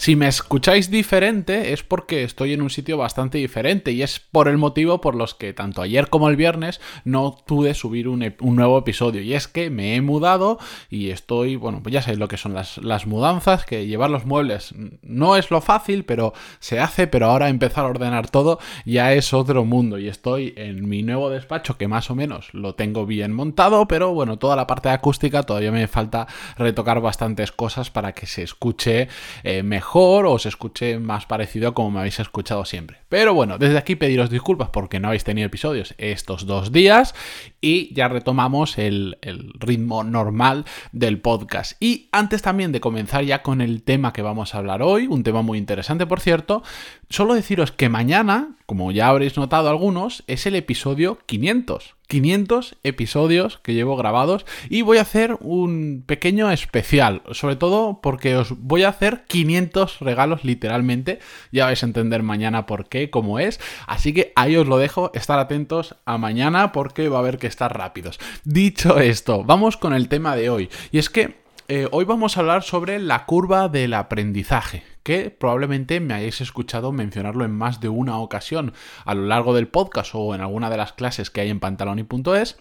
Si me escucháis diferente es porque estoy en un sitio bastante diferente y es por el motivo por los que tanto ayer como el viernes no pude subir un, nuevo episodio. Y es que me he mudado y estoy, bueno, pues ya sabéis lo que son las, las mudanzas, que llevar los muebles no es lo fácil, pero se hace, pero ahora empezar a ordenar todo ya es otro mundo y estoy en mi nuevo despacho que más o menos lo tengo bien montado, pero bueno, toda la parte acústica todavía me falta retocar bastantes cosas para que se escuche eh, mejor o se escuche más parecido a como me habéis escuchado siempre. Pero bueno, desde aquí pediros disculpas porque no habéis tenido episodios estos dos días y ya retomamos el ritmo normal del podcast. Y antes también de comenzar ya con el tema que vamos a hablar hoy, un tema muy interesante por cierto, solo deciros que mañana, como ya habréis notado algunos, es el episodio 500. 500 episodios que llevo grabados y voy a hacer un pequeño especial, sobre todo porque os voy a hacer 500 regalos literalmente, ya vais a entender mañana por qué, cómo es, así que ahí os lo dejo, estar atentos a mañana porque va a haber que estar rápidos. Dicho esto, vamos con el tema de hoy, y es que eh, hoy vamos a hablar sobre la curva del aprendizaje, que probablemente me hayáis escuchado mencionarlo en más de una ocasión a lo largo del podcast o en alguna de las clases que hay en pantaloni.es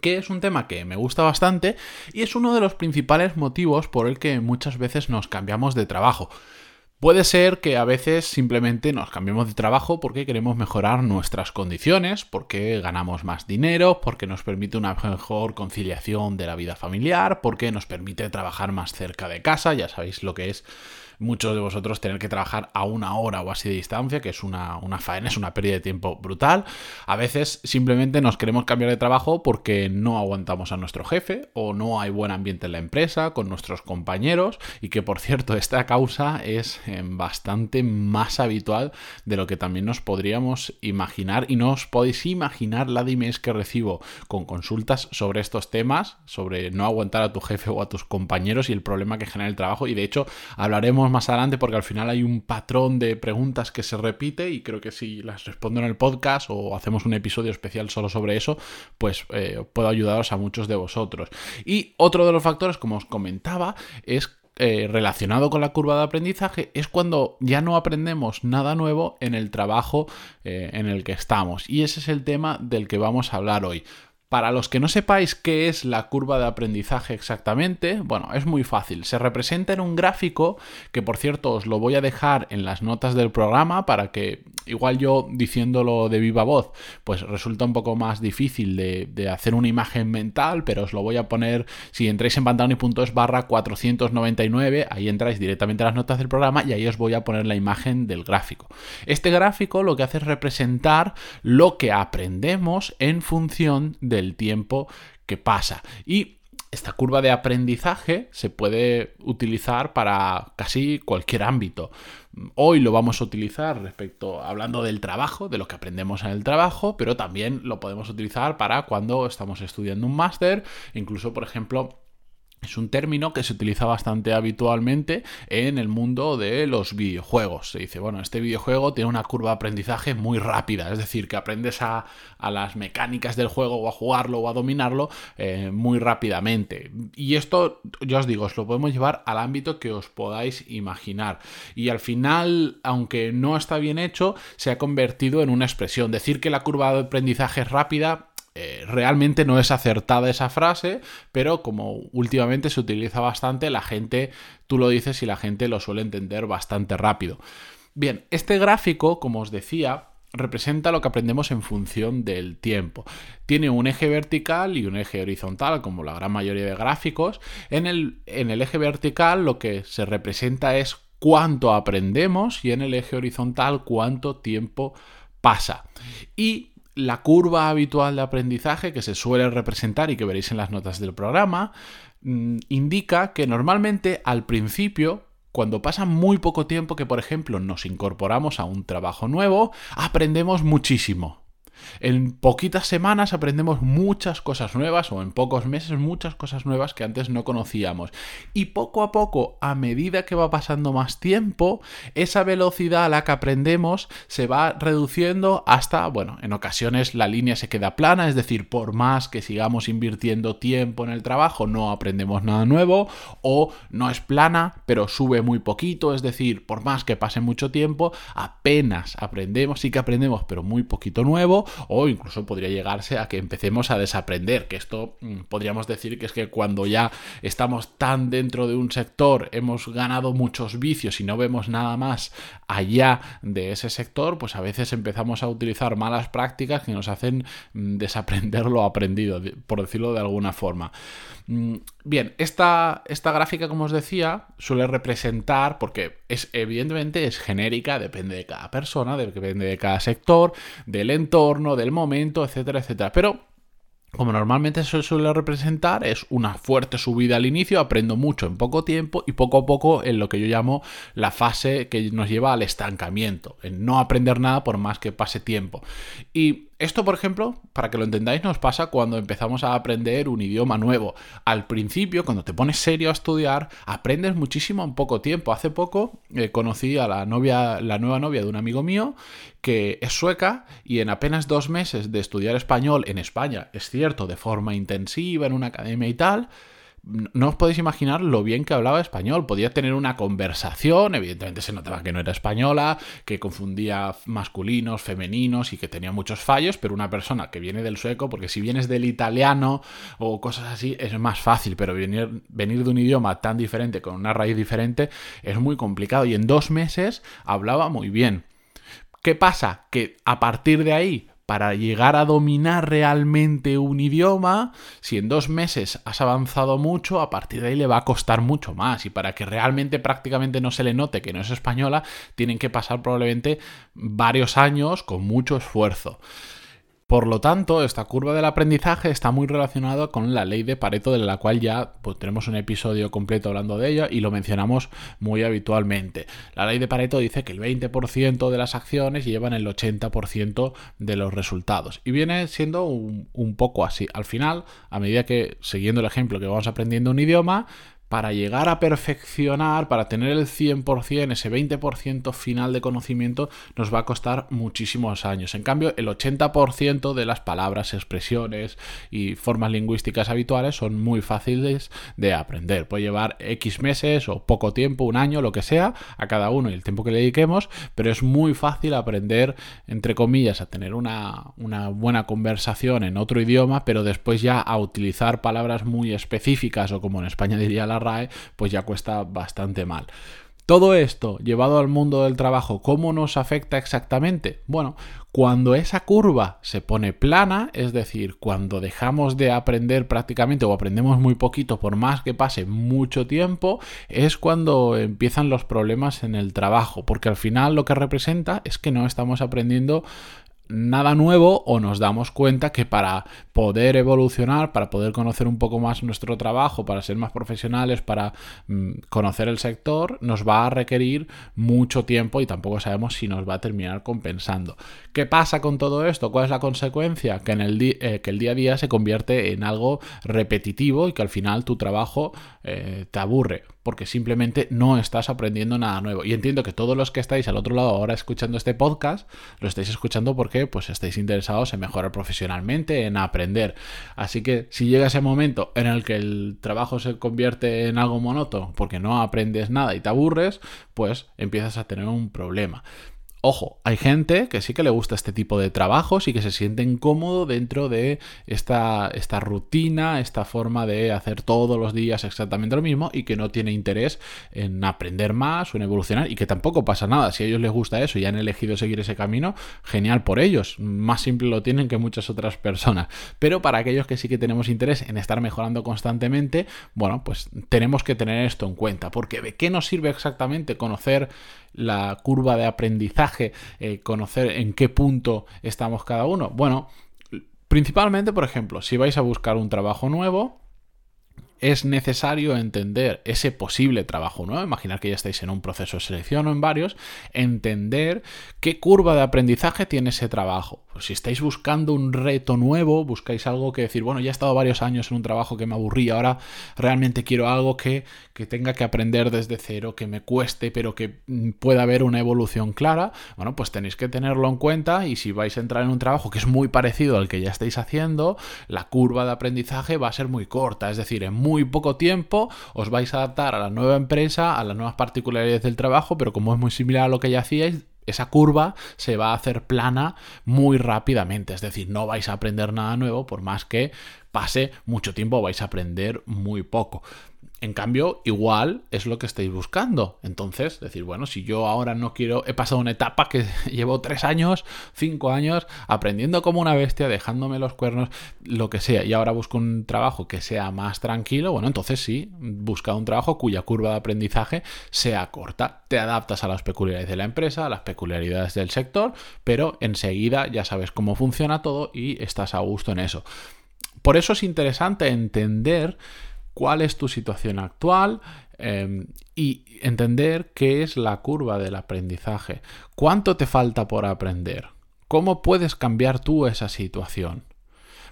que es un tema que me gusta bastante y es uno de los principales motivos por el que muchas veces nos cambiamos de trabajo. Puede ser que a veces simplemente nos cambiemos de trabajo porque queremos mejorar nuestras condiciones, porque ganamos más dinero, porque nos permite una mejor conciliación de la vida familiar, porque nos permite trabajar más cerca de casa, ya sabéis lo que es muchos de vosotros tener que trabajar a una hora o así de distancia, que es una, una faena, es una pérdida de tiempo brutal. A veces simplemente nos queremos cambiar de trabajo porque no aguantamos a nuestro jefe o no hay buen ambiente en la empresa, con nuestros compañeros y que por cierto esta causa es eh, bastante más habitual de lo que también nos podríamos imaginar y no os podéis imaginar la dimes que recibo con consultas sobre estos temas, sobre no aguantar a tu jefe o a tus compañeros y el problema que genera el trabajo y de hecho hablaremos más adelante porque al final hay un patrón de preguntas que se repite y creo que si las respondo en el podcast o hacemos un episodio especial solo sobre eso, pues eh, puedo ayudaros a muchos de vosotros. Y otro de los factores, como os comentaba, es eh, relacionado con la curva de aprendizaje es cuando ya no aprendemos nada nuevo en el trabajo eh, en el que estamos. Y ese es el tema del que vamos a hablar hoy. Para los que no sepáis qué es la curva de aprendizaje exactamente, bueno, es muy fácil. Se representa en un gráfico que por cierto os lo voy a dejar en las notas del programa para que igual yo diciéndolo de viva voz, pues resulta un poco más difícil de, hacer una imagen mental, pero os lo voy a poner, si entráis en pantaloni.es barra 499, ahí entráis directamente a las notas del programa y ahí os voy a poner la imagen del gráfico. Este gráfico lo que hace es representar lo que aprendemos en función del tiempo que pasa. Y esta curva de aprendizaje se puede utilizar para casi cualquier ámbito. Hoy lo vamos a utilizar respecto, hablando del trabajo, de lo que aprendemos en el trabajo, pero también lo podemos utilizar para cuando estamos estudiando un máster, incluso, por ejemplo, es un término que se utiliza bastante habitualmente en el mundo de los videojuegos. Se dice, bueno, este videojuego tiene una curva de aprendizaje muy rápida, es decir, que aprendes a, las mecánicas del juego o a jugarlo o a dominarlo eh, muy rápidamente. Y esto, yo os digo, os lo podemos llevar al ámbito que os podáis imaginar. Y al final, aunque no está bien hecho, se ha convertido en una expresión. Decir que la curva de aprendizaje es rápida eh, realmente no es acertada esa frase, pero como últimamente se utiliza bastante, la gente, tú lo dices y la gente lo suele entender bastante rápido. Bien, este gráfico, como os decía, representa lo que aprendemos en función del tiempo. Tiene un eje vertical y un eje horizontal, como la gran mayoría de gráficos. En el, en el eje vertical lo que se representa es cuánto aprendemos y en el eje horizontal cuánto tiempo pasa. Y la curva habitual de aprendizaje que se suele representar y que veréis en las notas del programa, mm, indica que normalmente al principio cuando pasa muy poco tiempo que, por ejemplo, nos incorporamos a un trabajo nuevo, aprendemos muchísimo. En poquitas semanas aprendemos muchas cosas nuevas o en pocos meses muchas cosas nuevas que antes no conocíamos. Y poco a poco, a medida que va pasando más tiempo, esa velocidad a la que aprendemos se va reduciendo hasta, bueno, en ocasiones la línea se queda plana, es decir, por más que sigamos invirtiendo tiempo en el trabajo, no aprendemos nada nuevo, o no es plana, pero sube muy poquito, es decir, por más que pase mucho tiempo, apenas aprendemos, sí que aprendemos, pero muy poquito nuevo, o incluso podría llegarse a que empecemos a desaprender, que esto mm, podríamos decir que es que cuando ya estamos tan dentro de un sector, hemos ganado muchos vicios y no vemos nada más allá de ese sector, pues a veces empezamos a utilizar malas prácticas que nos hacen mm, desaprender lo aprendido, por decirlo de alguna forma. Bien, esta, esta gráfica, como os decía, suele representar, porque es evidentemente es genérica, depende de cada persona, depende de cada sector, del entorno, del momento, etcétera, etcétera. Pero como normalmente se suele representar, es una fuerte subida al inicio, aprendo mucho en poco tiempo y poco a poco en lo que yo llamo la fase que nos lleva al estancamiento, en no aprender nada por más que pase tiempo. Y esto, por ejemplo, para que lo entendáis, nos pasa cuando empezamos a aprender un idioma nuevo. Al principio, cuando te pones serio a estudiar, aprendes muchísimo en poco tiempo. Hace poco eh, conocí a la novia, la nueva novia de un amigo mío que es sueca y en apenas dos meses de estudiar español en España, es cierto, de forma intensiva, en una academia y tal, no os podéis imaginar lo bien que hablaba español. Podía tener una conversación, evidentemente se notaba que no era española, que confundía masculinos, femeninos y que tenía muchos fallos, pero una persona que viene del sueco, porque si vienes del italiano o cosas así, es más fácil, pero venir, venir de un idioma tan diferente, con una raíz diferente, es muy complicado. Y en dos meses hablaba muy bien. ¿Qué pasa? Que a partir de ahí para llegar a dominar realmente un idioma, si en dos meses has avanzado mucho, a partir de ahí le va a costar mucho más. Y para que realmente prácticamente no se le note que no es española, tienen que pasar probablemente varios años con mucho esfuerzo. Por lo tanto, esta curva del aprendizaje está muy relacionada con la ley de Pareto, de la cual ya pues, tenemos un episodio completo hablando de ella y lo mencionamos muy habitualmente. La ley de Pareto dice que el 20% de las acciones llevan el 80% de los resultados. Y viene siendo un, un poco así. Al final, a medida que, siguiendo el ejemplo que vamos aprendiendo un idioma, para llegar a perfeccionar, para tener el 100%, ese 20% final de conocimiento, nos va a costar muchísimos años. En cambio, el 80% de las palabras, expresiones y formas lingüísticas habituales son muy fáciles de aprender. Puede llevar X meses o poco tiempo, un año, lo que sea, a cada uno y el tiempo que le dediquemos, pero es muy fácil aprender, entre comillas, a tener una, una buena conversación en otro idioma, pero después ya a utilizar palabras muy específicas o como en España diría la Pues ya cuesta bastante mal. Todo esto llevado al mundo del trabajo, ¿cómo nos afecta exactamente? Bueno, cuando esa curva se pone plana, es decir, cuando dejamos de aprender prácticamente o aprendemos muy poquito por más que pase mucho tiempo, es cuando empiezan los problemas en el trabajo, porque al final lo que representa es que no estamos aprendiendo nada nuevo o nos damos cuenta que para poder evolucionar, para poder conocer un poco más nuestro trabajo, para ser más profesionales, para mm, conocer el sector, nos va a requerir mucho tiempo y tampoco sabemos si nos va a terminar compensando. ¿Qué pasa con todo esto? ¿Cuál es la consecuencia? Que, en el, eh, que el día a día se convierte en algo repetitivo y que al final tu trabajo eh, te aburre porque simplemente no estás aprendiendo nada nuevo. Y entiendo que todos los que estáis al otro lado ahora escuchando este podcast, lo estáis escuchando porque pues estáis interesados en mejorar profesionalmente, en aprender. Así que si llega ese momento en el que el trabajo se convierte en algo monótono porque no aprendes nada y te aburres, pues empiezas a tener un problema. Ojo, hay gente que sí que le gusta este tipo de trabajos y que se siente incómodo dentro de esta, esta, rutina, esta forma de hacer todos los días exactamente lo mismo y que no tiene interés en aprender más o en evolucionar y que tampoco pasa nada. Si a ellos les gusta eso y han elegido seguir ese camino, genial por ellos. Más simple lo tienen que muchas otras personas. Pero para aquellos que sí que tenemos interés en estar mejorando constantemente, bueno, pues tenemos que tener esto en cuenta. Porque ¿de qué nos sirve exactamente conocer la curva de aprendizaje, eh, conocer en qué punto estamos cada uno. Bueno, principalmente, por ejemplo, si vais a buscar un trabajo nuevo, es necesario entender ese posible trabajo nuevo, imaginar que ya estáis en un proceso de selección o en varios, entender qué curva de aprendizaje tiene ese trabajo. Pues si estáis buscando un reto nuevo, buscáis algo que decir, bueno, ya he estado varios años en un trabajo que me aburría, ahora realmente quiero algo que, que tenga que aprender desde cero, que me cueste, pero que mm, pueda haber una evolución clara, bueno, pues tenéis que tenerlo en cuenta y si vais a entrar en un trabajo que es muy parecido al que ya estáis haciendo, la curva de aprendizaje va a ser muy corta, es decir, en muy poco tiempo os vais a adaptar a la nueva empresa, a las nuevas particularidades del trabajo, pero como es muy similar a lo que ya hacíais, esa curva se va a hacer plana muy rápidamente. Es decir, no vais a aprender nada nuevo por más que pase mucho tiempo, vais a aprender muy poco. En cambio, igual es lo que estáis buscando. Entonces, decir, bueno, si yo ahora no quiero, he pasado una etapa que llevo tres años, cinco años, aprendiendo como una bestia, dejándome los cuernos, lo que sea, y ahora busco un trabajo que sea más tranquilo, bueno, entonces sí, busca un trabajo cuya curva de aprendizaje sea corta. Te adaptas a las peculiaridades de la empresa, a las peculiaridades del sector, pero enseguida ya sabes cómo funciona todo y estás a gusto en eso. Por eso es interesante entender cuál es tu situación actual em, y entender qué es la curva del aprendizaje. ¿Cuánto te falta por aprender? ¿Cómo puedes cambiar tú esa situación?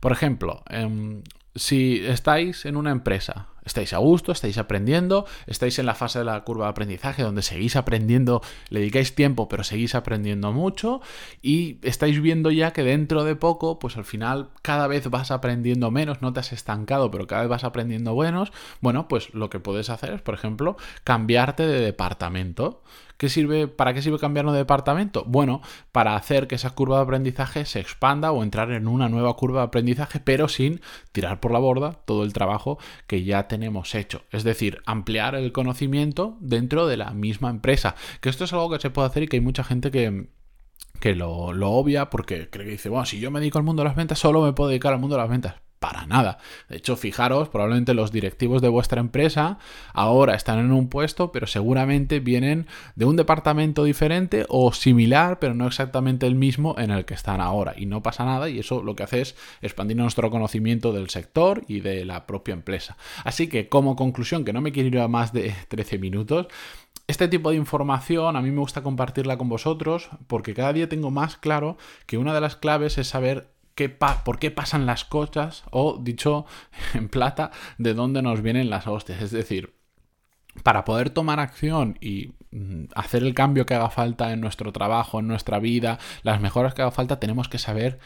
Por ejemplo, em, si estáis en una empresa, estáis a gusto, estáis aprendiendo, estáis en la fase de la curva de aprendizaje donde seguís aprendiendo, le dedicáis tiempo, pero seguís aprendiendo mucho y estáis viendo ya que dentro de poco, pues al final cada vez vas aprendiendo menos, no te has estancado, pero cada vez vas aprendiendo buenos, bueno, pues lo que puedes hacer es, por ejemplo, cambiarte de departamento. ¿Qué sirve, ¿Para qué sirve cambiar de departamento? Bueno, para hacer que esa curva de aprendizaje se expanda o entrar en una nueva curva de aprendizaje, pero sin tirar por la borda todo el trabajo que ya tenemos hecho. Es decir, ampliar el conocimiento dentro de la misma empresa. Que esto es algo que se puede hacer y que hay mucha gente que que lo, lo, obvia porque cree que dice, bueno, si yo me dedico al mundo de las ventas, solo me puedo dedicar al mundo de las ventas para nada. De hecho, fijaros, probablemente los directivos de vuestra empresa ahora están en un puesto, pero seguramente vienen de un departamento diferente o similar, pero no exactamente el mismo en el que están ahora. Y no pasa nada y eso lo que hace es expandir nuestro conocimiento del sector y de la propia empresa. Así que como conclusión, que no me quiero ir a más de 13 minutos, este tipo de información a mí me gusta compartirla con vosotros porque cada día tengo más claro que una de las claves es saber por qué pasan las cosas o, dicho en plata, de dónde nos vienen las hostias. Es decir, para poder tomar acción y mm, hacer el cambio que haga falta en nuestro trabajo, en nuestra vida, las mejoras que haga falta, tenemos que saber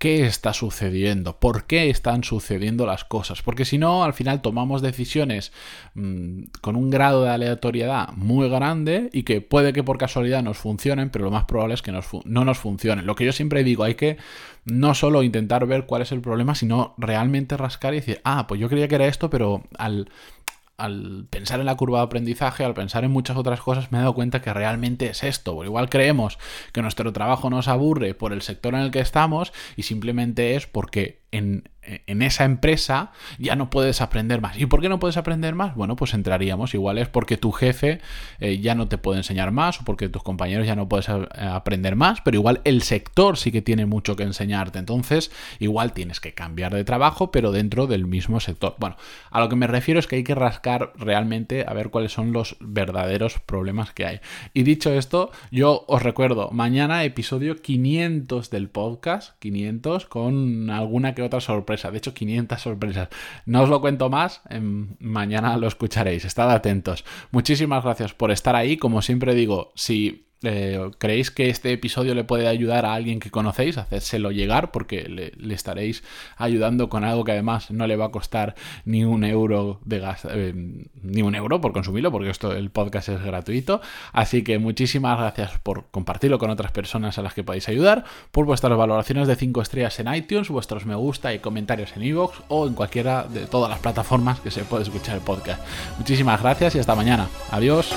qué está sucediendo, por qué están sucediendo las cosas, porque si no, al final tomamos decisiones mmm, con un grado de aleatoriedad muy grande y que puede que por casualidad nos funcionen, pero lo más probable es que no nos funcionen. Lo que yo siempre digo, hay que no solo intentar ver cuál es el problema, sino realmente rascar y decir, ah, pues yo creía que era esto, pero al al pensar en la curva de aprendizaje, al pensar en muchas otras cosas, me he dado cuenta que realmente es esto. Por igual creemos que nuestro trabajo nos aburre por el sector en el que estamos y simplemente es porque en esa empresa ya no puedes aprender más. ¿Y por qué no puedes aprender más? Bueno, pues entraríamos. Igual es porque tu jefe eh, ya no te puede enseñar más o porque tus compañeros ya no puedes eh, aprender más, pero igual el sector sí que tiene mucho que enseñarte. Entonces, igual tienes que cambiar de trabajo, pero dentro del mismo sector. Bueno, a lo que me refiero es que hay que rascar realmente a ver cuáles son los verdaderos problemas que hay. Y dicho esto, yo os recuerdo, mañana episodio 500 del podcast, 500 con alguna que otra sorpresa de hecho 500 sorpresas. No os lo cuento más, mañana lo escucharéis, estad atentos. Muchísimas gracias por estar ahí, como siempre digo, si eh, creéis que este episodio le puede ayudar a alguien que conocéis, hacérselo llegar porque le, estaréis ayudando con algo que además no le va a costar ni un euro de gas, eh, ni un euro por consumirlo, porque esto el podcast es gratuito. Así que muchísimas gracias por compartirlo con otras personas a las que podéis ayudar, por vuestras valoraciones de 5 estrellas en iTunes, vuestros me gusta y comentarios en iVoox o en cualquiera de todas las plataformas que se puede escuchar el podcast. Muchísimas gracias y hasta mañana. Adiós.